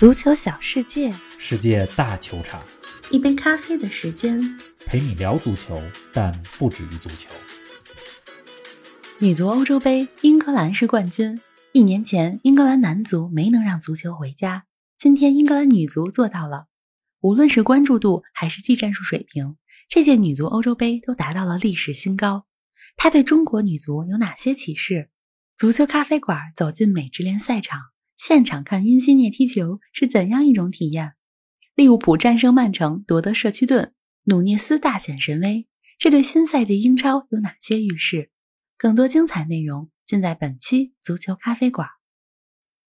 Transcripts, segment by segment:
足球小世界，世界大球场，一杯咖啡的时间，陪你聊足球，但不止于足球。女足欧洲杯，英格兰是冠军。一年前，英格兰男足没能让足球回家，今天英格兰女足做到了。无论是关注度还是技战术水平，这届女足欧洲杯都达到了历史新高。它对中国女足有哪些启示？足球咖啡馆走进美职联赛场。现场看因西涅踢球是怎样一种体验？利物浦战胜曼城夺得社区盾，努涅斯大显神威，这对新赛季英超有哪些预示？更多精彩内容尽在本期足球咖啡馆。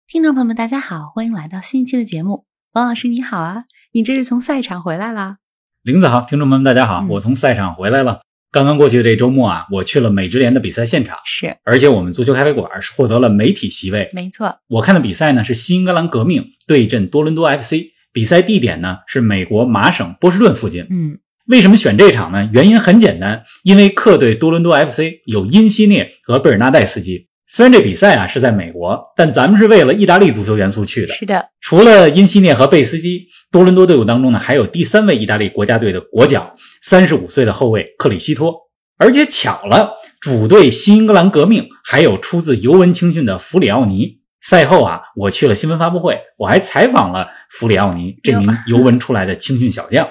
听众朋友们，大家好，欢迎来到新一期的节目。王老师你好啊，你这是从赛场回来啦？林子好，听众朋友们大家好，我从赛场回来了。刚刚过去的这周末啊，我去了美职联的比赛现场，是，而且我们足球咖啡馆是获得了媒体席位，没错。我看的比赛呢是新英格兰革命对阵多伦多 FC，比赛地点呢是美国麻省波士顿附近。嗯，为什么选这场呢？原因很简单，因为客队多伦多 FC 有因西涅和贝尔纳代斯基。虽然这比赛啊是在美国，但咱们是为了意大利足球元素去的。是的，除了因西涅和贝斯基，多伦多队伍当中呢还有第三位意大利国家队的国脚，三十五岁的后卫克里希托。而且巧了，主队新英格兰革命还有出自尤文青训的弗里奥尼。赛后啊，我去了新闻发布会，我还采访了弗里奥尼这名尤文出来的青训小将。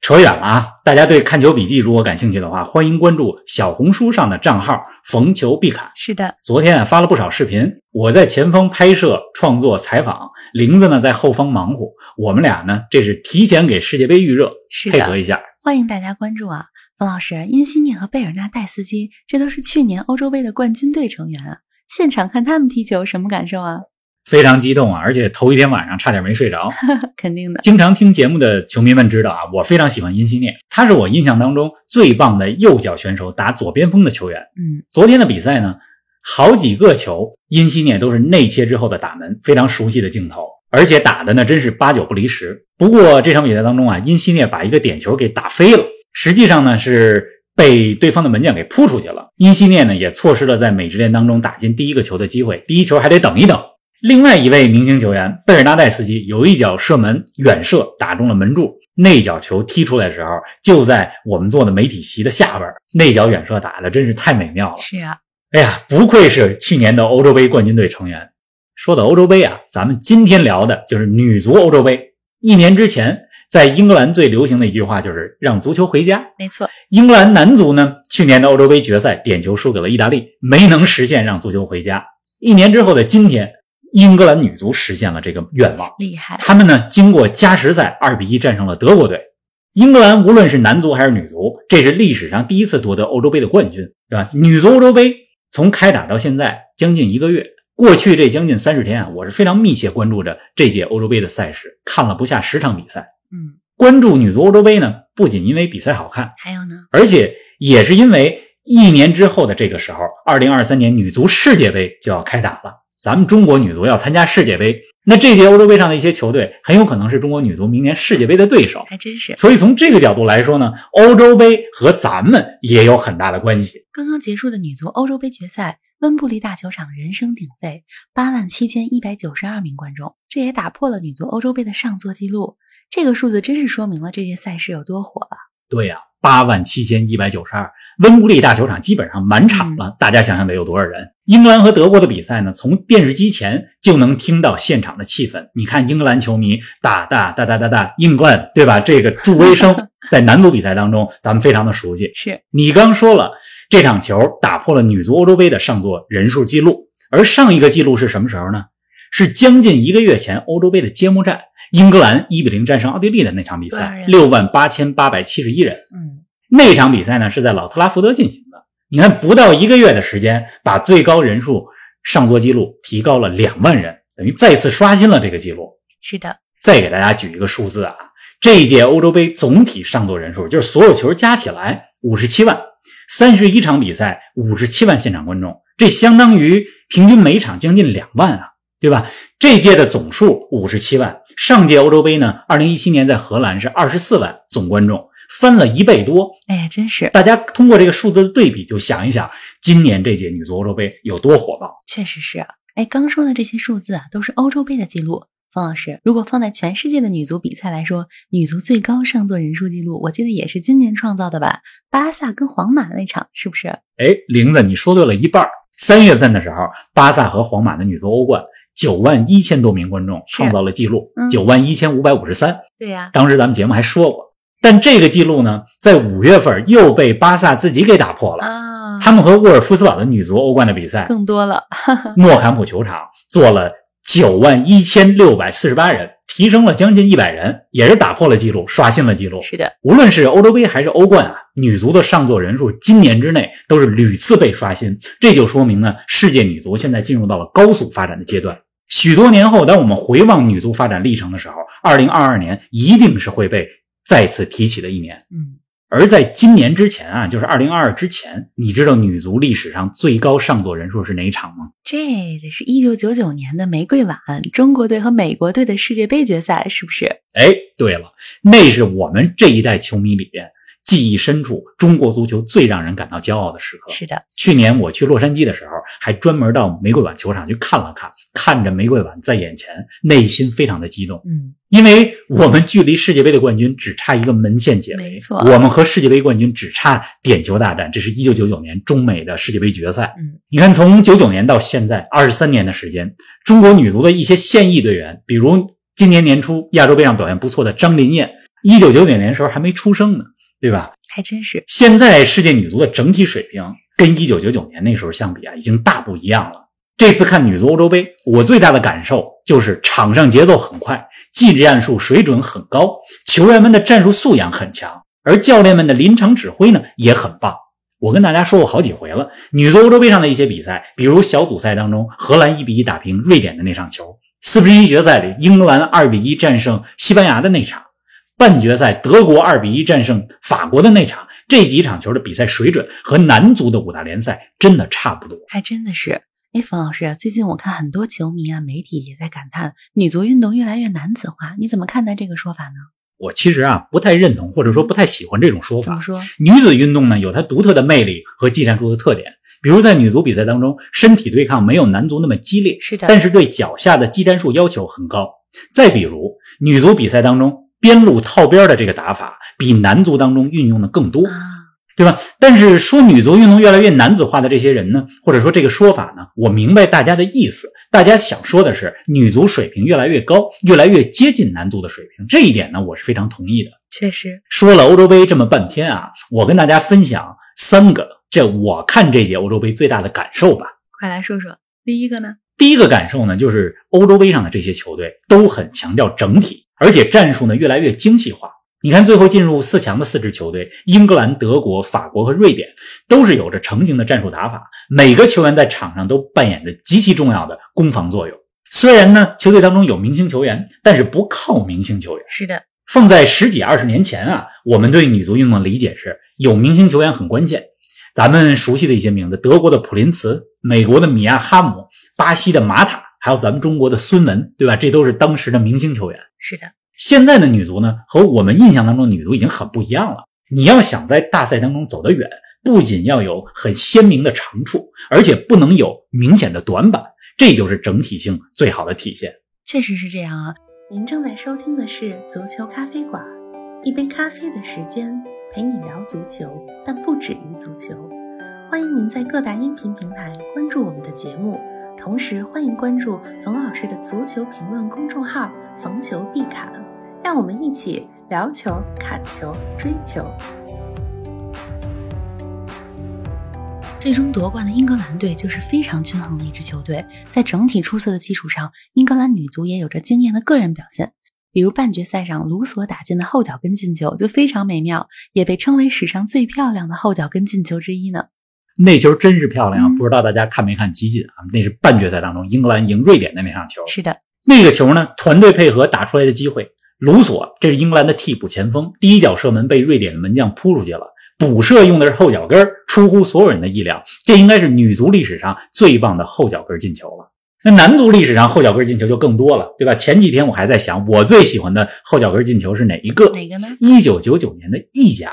扯远了啊！大家对看球笔记如果感兴趣的话，欢迎关注小红书上的账号“逢球必侃”。是的，昨天啊发了不少视频，我在前方拍摄、创作、采访，玲子呢在后方忙活。我们俩呢这是提前给世界杯预热，配合一下。欢迎大家关注啊，冯老师，因西涅和贝尔纳代斯基，这都是去年欧洲杯的冠军队成员啊。现场看他们踢球，什么感受啊？非常激动啊！而且头一天晚上差点没睡着。肯定的。经常听节目的球迷们知道啊，我非常喜欢因西涅，他是我印象当中最棒的右脚选手，打左边锋的球员。嗯，昨天的比赛呢，好几个球，因西涅都是内切之后的打门，非常熟悉的镜头，而且打的呢真是八九不离十。不过这场比赛当中啊，因西涅把一个点球给打飞了，实际上呢是被对方的门将给扑出去了。因西涅呢也错失了在美职联当中打进第一个球的机会，第一球还得等一等。另外一位明星球员贝尔纳代斯基有一脚射门远射打中了门柱，那脚球踢出来的时候就在我们坐的媒体席的下边，那脚远射打的真是太美妙了。是啊，哎呀，不愧是去年的欧洲杯冠军队成员。说到欧洲杯啊，咱们今天聊的就是女足欧洲杯。一年之前，在英格兰最流行的一句话就是“让足球回家”。没错，英格兰男足呢，去年的欧洲杯决赛点球输给了意大利，没能实现让足球回家。一年之后的今天。英格兰女足实现了这个愿望，厉害！他们呢，经过加时赛二比一战胜了德国队。英格兰无论是男足还是女足，这是历史上第一次夺得欧洲杯的冠军，是吧？女足欧洲杯从开打到现在将近一个月，过去这将近三十天啊，我是非常密切关注着这届欧洲杯的赛事，看了不下十场比赛。嗯，关注女足欧洲杯呢，不仅因为比赛好看，还有呢，而且也是因为一年之后的这个时候，二零二三年女足世界杯就要开打了。咱们中国女足要参加世界杯，那这届欧洲杯上的一些球队很有可能是中国女足明年世界杯的对手，还真是。所以从这个角度来说呢，欧洲杯和咱们也有很大的关系。刚刚结束的女足欧洲杯决赛，温布利大球场人声鼎沸，八万七千一百九十二名观众，这也打破了女足欧洲杯的上座记录。这个数字真是说明了这届赛事有多火了。对呀。八万七千一百九十二，温布利大球场基本上满场了。大家想想得有多少人？英格兰和德国的比赛呢？从电视机前就能听到现场的气氛。你看，英格兰球迷哒哒哒哒哒哒，英格兰对吧？这个助威声 在男足比赛当中，咱们非常的熟悉。是你刚说了，这场球打破了女足欧洲杯的上座人数记录，而上一个记录是什么时候呢？是将近一个月前欧洲杯的揭幕战。英格兰一比零战胜奥地利的那场比赛，六万八千八百七十一人。嗯，那场比赛呢是在老特拉福德进行的。你看，不到一个月的时间，把最高人数上座记录提高了两万人，等于再次刷新了这个记录。是的。再给大家举一个数字啊，这一届欧洲杯总体上座人数，就是所有球加起来五十七万，三十一场比赛五十七万现场观众，这相当于平均每场将近两万啊。对吧？这届的总数五十七万，上届欧洲杯呢？二零一七年在荷兰是二十四万总观众，翻了一倍多。哎，真是！大家通过这个数字的对比，就想一想，今年这届女足欧洲杯有多火爆。确实是。哎，刚说的这些数字啊，都是欧洲杯的记录。冯老师，如果放在全世界的女足比赛来说，女足最高上座人数记录，我记得也是今年创造的吧？巴萨跟皇马那场是不是？哎，玲子，你说对了一半。三月份的时候，巴萨和皇马的女足欧冠，九万一千多名观众创造了记录，九万一千五百五十三。对呀，当时咱们节目还说过，但这个记录呢，在五月份又被巴萨自己给打破了啊！他们和沃尔夫斯堡的女足欧冠的比赛更多了，诺坎普球场坐了。九万一千六百四十八人，提升了将近一百人，也是打破了记录，刷新了记录。是的，无论是欧洲杯还是欧冠啊，女足的上座人数今年之内都是屡次被刷新，这就说明呢，世界女足现在进入到了高速发展的阶段。许多年后，当我们回望女足发展历程的时候，二零二二年一定是会被再次提起的一年。嗯。而在今年之前啊，就是二零二二之前，你知道女足历史上最高上座人数是哪一场吗？这得是一九九九年的玫瑰碗，中国队和美国队的世界杯决赛，是不是？哎，对了，那是我们这一代球迷里边。记忆深处，中国足球最让人感到骄傲的时刻。是的，去年我去洛杉矶的时候，还专门到玫瑰碗球场去看了看，看着玫瑰碗在眼前，内心非常的激动。嗯，因为我们距离世界杯的冠军只差一个门线解围，没错，我们和世界杯冠军只差点球大战。这是一九九九年中美的世界杯决赛。嗯，你看，从九九年到现在二十三年的时间，中国女足的一些现役队员，比如今年年初亚洲杯上表现不错的张琳艳，一九九九年时候还没出生呢。对吧？还真是。现在世界女足的整体水平跟一九九九年那时候相比啊，已经大不一样了。这次看女足欧洲杯，我最大的感受就是场上节奏很快，技战术水准很高，球员们的战术素养很强，而教练们的临场指挥呢也很棒。我跟大家说过好几回了，女足欧洲杯上的一些比赛，比如小组赛当中荷兰一比一打平瑞典的那场球，四分之一决赛里英格兰二比一战胜西班牙的那场。半决赛，德国二比一战胜法国的那场，这几场球的比赛水准和男足的五大联赛真的差不多，还真的是。哎，冯老师，最近我看很多球迷啊、媒体也在感叹女足运动越来越男子化，你怎么看待这个说法呢？我其实啊不太认同，或者说不太喜欢这种说法。怎么说？女子运动呢有它独特的魅力和技战术的特点，比如在女足比赛当中，身体对抗没有男足那么激烈，是的，但是对脚下的技战术要求很高。再比如女足比赛当中。边路套边的这个打法比男足当中运用的更多，对吧？但是说女足运动越来越男子化的这些人呢，或者说这个说法呢，我明白大家的意思。大家想说的是女足水平越来越高，越来越接近男足的水平，这一点呢，我是非常同意的。确实，说了欧洲杯这么半天啊，我跟大家分享三个这我看这届欧洲杯最大的感受吧。快来说说，第一个呢？第一个感受呢，就是欧洲杯上的这些球队都很强调整体。而且战术呢越来越精细化。你看，最后进入四强的四支球队，英格兰、德国、法国和瑞典，都是有着成型的战术打法。每个球员在场上都扮演着极其重要的攻防作用。虽然呢，球队当中有明星球员，但是不靠明星球员。是的，放在十几二十年前啊，我们对女足运动的理解是有明星球员很关键。咱们熟悉的一些名字：德国的普林茨、美国的米亚哈姆、巴西的马塔。还有咱们中国的孙雯，对吧？这都是当时的明星球员。是的，现在的女足呢，和我们印象当中的女足已经很不一样了。你要想在大赛当中走得远，不仅要有很鲜明的长处，而且不能有明显的短板，这就是整体性最好的体现。确实是这样啊！您正在收听的是足球咖啡馆，一杯咖啡的时间陪你聊足球，但不止于足球。欢迎您在各大音频平台关注我们的节目。同时，欢迎关注冯老师的足球评论公众号“冯球必侃”，让我们一起聊球、砍球、追球。最终夺冠的英格兰队就是非常均衡的一支球队，在整体出色的基础上，英格兰女足也有着惊艳的个人表现。比如半决赛上卢索打进的后脚跟进球就非常美妙，也被称为史上最漂亮的后脚跟进球之一呢。那球真是漂亮，不知道大家看没看集锦啊？那是半决赛当中英格兰赢瑞典的那场球。是的，那个球呢，团队配合打出来的机会，卢索这是英格兰的替补前锋，第一脚射门被瑞典的门将扑出去了，补射用的是后脚跟，出乎所有人的意料。这应该是女足历史上最棒的后脚跟进球了。那男足历史上后脚跟进球就更多了，对吧？前几天我还在想，我最喜欢的后脚跟进球是哪一个？哪个呢？一九九九年的意甲。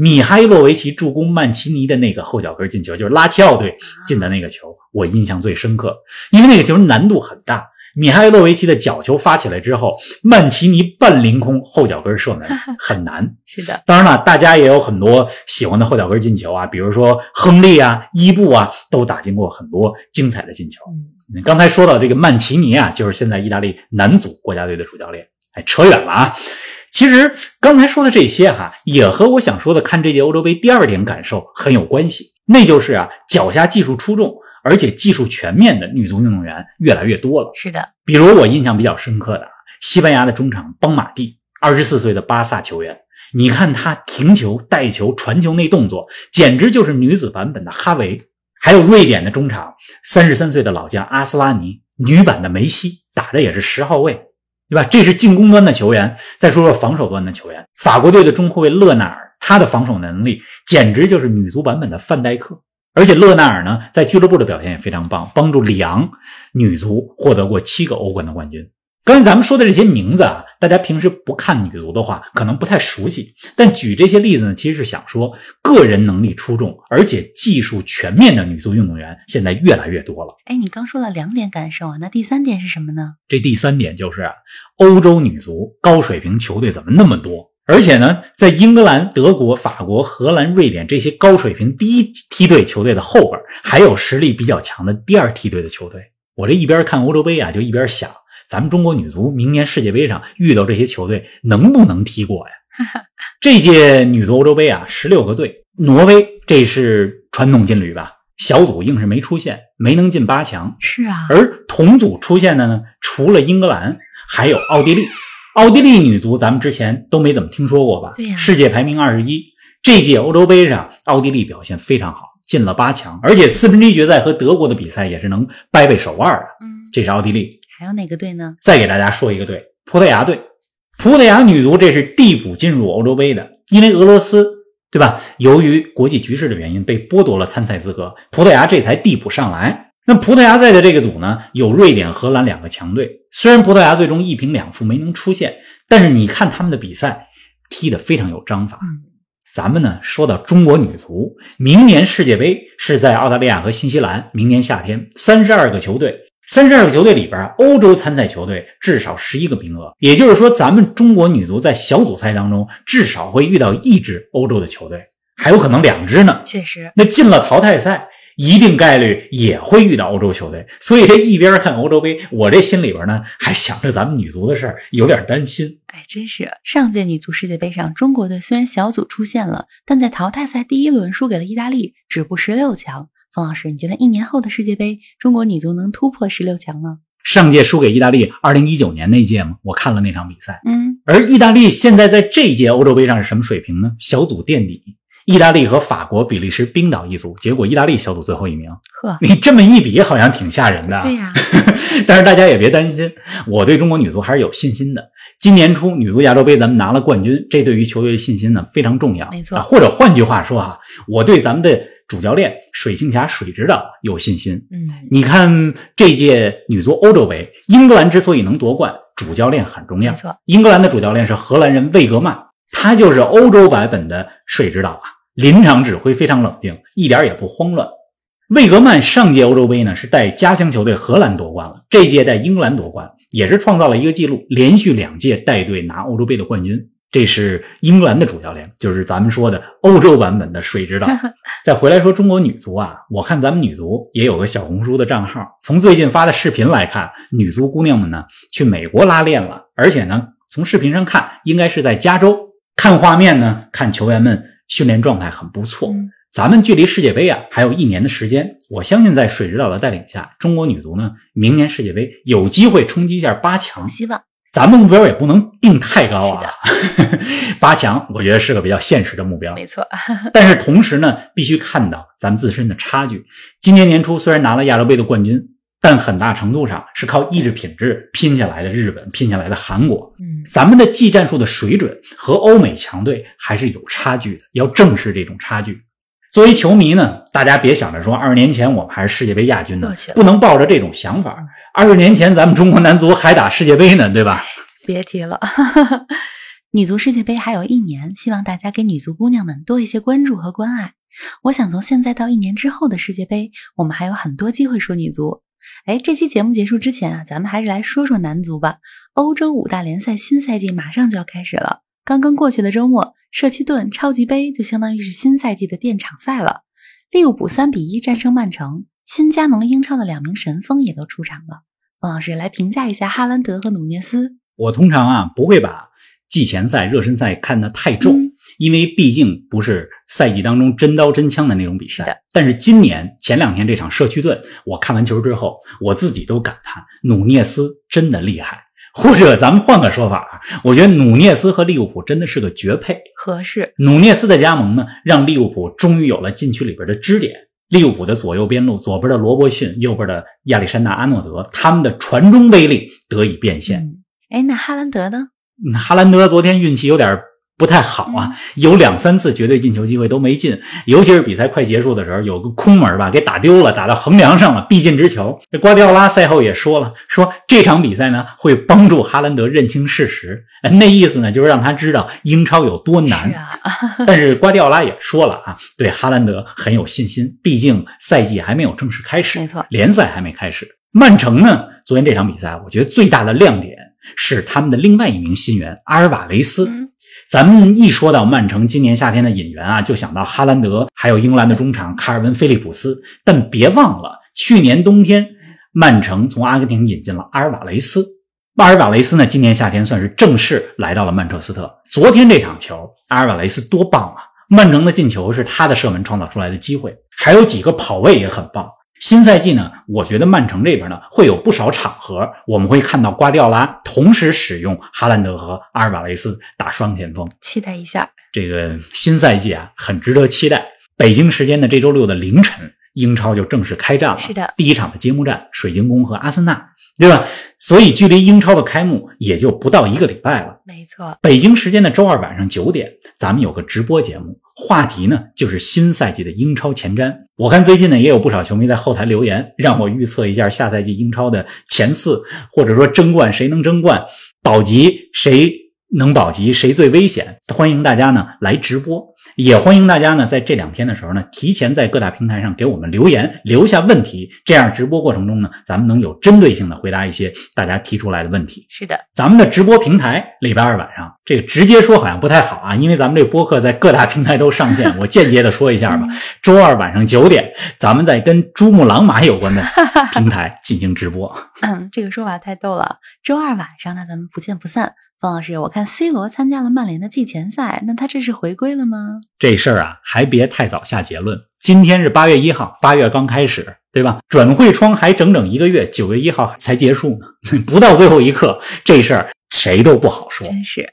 米哈伊洛维奇助攻曼奇尼的那个后脚跟进球，就是拉齐奥队进的那个球，我印象最深刻。因为那个球难度很大，米哈伊洛维奇的角球发起来之后，曼奇尼半凌空后脚跟射门 很难。是的，当然了，大家也有很多喜欢的后脚跟进球啊，比如说亨利啊、伊布啊，都打进过很多精彩的进球。嗯，刚才说到这个曼奇尼啊，就是现在意大利男足国家队的主教练。哎，扯远了啊。其实刚才说的这些哈，也和我想说的看这届欧洲杯第二点感受很有关系，那就是啊，脚下技术出众而且技术全面的女足运动员越来越多了。是的，比如我印象比较深刻的西班牙的中场邦马蒂，二十四岁的巴萨球员，你看他停球、带球、传球那动作，简直就是女子版本的哈维。还有瑞典的中场，三十三岁的老将阿斯拉尼，女版的梅西，打的也是十号位。对吧？这是进攻端的球员。再说说防守端的球员，法国队的中后卫勒纳尔，他的防守能力简直就是女足版本的范戴克。而且勒纳尔呢，在俱乐部的表现也非常棒，帮助里昂女足获得过七个欧冠的冠军。刚才咱们说的这些名字啊，大家平时不看女足的话，可能不太熟悉。但举这些例子呢，其实是想说，个人能力出众而且技术全面的女足运动员现在越来越多了。哎，你刚说了两点感受啊，那第三点是什么呢？这第三点就是啊，欧洲女足高水平球队怎么那么多？而且呢，在英格兰、德国、法国、荷兰、瑞典这些高水平第一梯队球队的后边，还有实力比较强的第二梯队的球队。我这一边看欧洲杯啊，就一边想。咱们中国女足明年世界杯上遇到这些球队能不能踢过呀？这届女足欧洲杯啊，十六个队，挪威这是传统劲旅吧？小组硬是没出现，没能进八强。是啊，而同组出现的呢，除了英格兰，还有奥地利。奥地利女足咱们之前都没怎么听说过吧？对呀，世界排名二十一。这届欧洲杯上，奥地利表现非常好，进了八强，而且四分之一决赛和德国的比赛也是能掰掰手腕的。嗯，这是奥地利。还有哪个队呢？再给大家说一个队，葡萄牙队。葡萄牙女足这是递补进入欧洲杯的，因为俄罗斯对吧？由于国际局势的原因被剥夺了参赛资格，葡萄牙这才递补上来。那葡萄牙在的这个组呢，有瑞典、荷兰两个强队。虽然葡萄牙最终一平两负没能出线，但是你看他们的比赛踢得非常有章法。嗯，咱们呢说到中国女足，明年世界杯是在澳大利亚和新西兰，明年夏天，三十二个球队。三十二个球队里边，欧洲参赛球队至少十一个名额，也就是说，咱们中国女足在小组赛当中至少会遇到一支欧洲的球队，还有可能两支呢。确实，那进了淘汰赛，一定概率也会遇到欧洲球队。所以这一边看欧洲杯，我这心里边呢还想着咱们女足的事儿，有点担心。哎，真是上届女足世界杯上，中国队虽然小组出线了，但在淘汰赛第一轮输给了意大利，止步十六强。冯老师，你觉得一年后的世界杯，中国女足能突破十六强吗？上届输给意大利，二零一九年那届吗？我看了那场比赛。嗯，而意大利现在在这届欧洲杯上是什么水平呢？小组垫底，意大利和法国、比利时、冰岛一组，结果意大利小组最后一名。呵，你这么一比，好像挺吓人的。对呀，但是大家也别担心，我对中国女足还是有信心的。今年初女足亚洲杯咱们拿了冠军，这对于球队的信心呢非常重要。没错，或者换句话说啊，我对咱们的。主教练水庆霞水指导有信心。嗯，你看这届女足欧洲杯，英格兰之所以能夺冠，主教练很重要。没错，英格兰的主教练是荷兰人魏格曼，他就是欧洲版本的水指导啊，临场指挥非常冷静，一点也不慌乱。魏格曼上届欧洲杯呢是带家乡球队荷兰夺冠了，这届带英格兰夺冠，也是创造了一个记录，连续两届带队拿欧洲杯的冠军。这是英格兰的主教练，就是咱们说的欧洲版本的水指导。再回来说中国女足啊，我看咱们女足也有个小红书的账号。从最近发的视频来看，女足姑娘们呢去美国拉练了，而且呢从视频上看，应该是在加州。看画面呢，看球员们训练状态很不错。咱们距离世界杯啊还有一年的时间，我相信在水指导的带领下，中国女足呢明年世界杯有机会冲击一下八强。希望。咱们目标也不能定太高啊，八强我觉得是个比较现实的目标，没错。但是同时呢，必须看到咱们自身的差距。今年年初虽然拿了亚洲杯的冠军，但很大程度上是靠意志品质拼下来的。日本拼下来的韩国，嗯，咱们的技战术的水准和欧美强队还是有差距的，要正视这种差距。作为球迷呢，大家别想着说二十年前我们还是世界杯亚军呢，不能抱着这种想法。二十年前，咱们中国男足还打世界杯呢，对吧？别提了，女足世界杯还有一年，希望大家给女足姑娘们多一些关注和关爱。我想从现在到一年之后的世界杯，我们还有很多机会说女足。哎，这期节目结束之前啊，咱们还是来说说男足吧。欧洲五大联赛新赛季马上就要开始了，刚刚过去的周末，社区盾超级杯就相当于是新赛季的垫场赛了。利物浦三比一战胜曼城，新加盟英超的两名神锋也都出场了。王老师来评价一下哈兰德和努涅斯。我通常啊不会把季前赛、热身赛看得太重，嗯因为毕竟不是赛季当中真刀真枪的那种比赛。但是今年前两天这场社区盾，我看完球之后，我自己都感叹努涅斯真的厉害。或者咱们换个说法啊，我觉得努涅斯和利物浦真的是个绝配。合适，努涅斯的加盟呢，让利物浦终于有了禁区里边的支点。利物浦的左右边路，左边的罗伯逊，右边的亚历山大阿诺德，他们的传中威力得以变现。嗯，哎，那哈兰德呢？嗯哈兰德昨天运气有点不太好啊，有两三次绝对进球机会都没进，尤其是比赛快结束的时候，有个空门吧，给打丢了，打到横梁上了，必进之球。这瓜迪奥拉赛后也说了，说这场比赛呢会帮助哈兰德认清事实，呃那意思呢就是让他知道英超有多难是。啊，但是瓜迪奥拉也说了啊，对哈兰德很有信心，毕竟赛季还没有正式开始，没错联赛还没开始。曼城呢，昨天这场比赛，我觉得最大的亮点是他们的另外一名新援阿尔瓦雷斯。嗯咱们一说到曼城今年夏天的引援啊，就想到哈兰德，还有英格兰的中场卡尔文·菲利普斯。但别忘了，去年冬天曼城从阿根廷引进了阿尔瓦雷斯。阿尔瓦雷斯呢，今年夏天算是正式来到了曼彻斯特。昨天这场球，阿尔瓦雷斯多棒啊！曼城的进球是他的射门创造出来的机会，还有几个跑位也很棒。新赛季呢，我觉得曼城这边呢会有不少场合，我们会看到瓜迪奥拉同时使用哈兰德和阿尔瓦雷斯打双前锋。期待一下。这个新赛季啊，很值得期待。北京时间的这周六的凌晨，英超就正式开战了。是的第一场的揭幕战，水晶宫和阿森纳，对吧？所以距离英超的开幕也就不到一个礼拜了。没错，北京时间的周二晚上九点，咱们有个直播节目，话题呢就是新赛季的英超前瞻。我看最近呢也有不少球迷在后台留言，让我预测一下下赛季英超的前四，或者说争冠谁能争冠，保级谁能保级，谁最危险。欢迎大家呢来直播，也欢迎大家呢在这两天的时候呢，提前在各大平台上给我们留言，留下问题，这样直播过程中呢，咱们能有针对性的回答一些大家提出来的问题。是的，咱们的直播平台礼拜二晚上，这个直接说好像不太好啊，因为咱们这个播客在各大平台都上线。我间接的说一下吧，周二晚上九点，咱们在跟珠穆朗玛有关的平台进行直播。嗯，这个说法太逗了。周二晚上呢，咱们不见不散。方老师，我看 C 罗参加了曼联的季前赛，那他这是回归了吗？这事儿啊，还别太早下结论。今天是八月一号，八月刚开始，对吧？转会窗还整整一个月，九月一号才结束呢，不到最后一刻，这事儿谁都不好说。真是，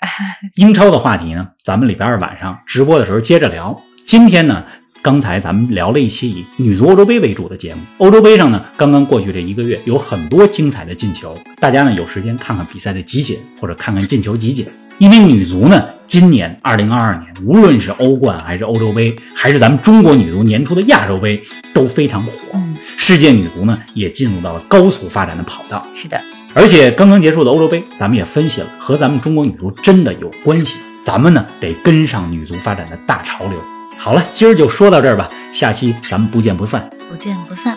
英超的话题呢，咱们礼拜二晚上直播的时候接着聊。今天呢，刚才咱们聊了一期以女足欧洲杯为主的节目。欧洲杯上呢，刚刚过去这一个月，有很多精彩的进球，大家呢有时间看看比赛的集锦，或者看看进球集锦。因为女足呢，今年二零二二年，无论是欧冠还是欧洲杯，还是咱们中国女足年初的亚洲杯，都非常火。嗯，世界女足呢，也进入到了高速发展的跑道。是的，而且刚刚结束的欧洲杯，咱们也分析了，和咱们中国女足真的有关系。咱们呢得跟上女足发展的大潮流。好了，今儿就说到这儿吧，下期咱们不见不散。不见不散。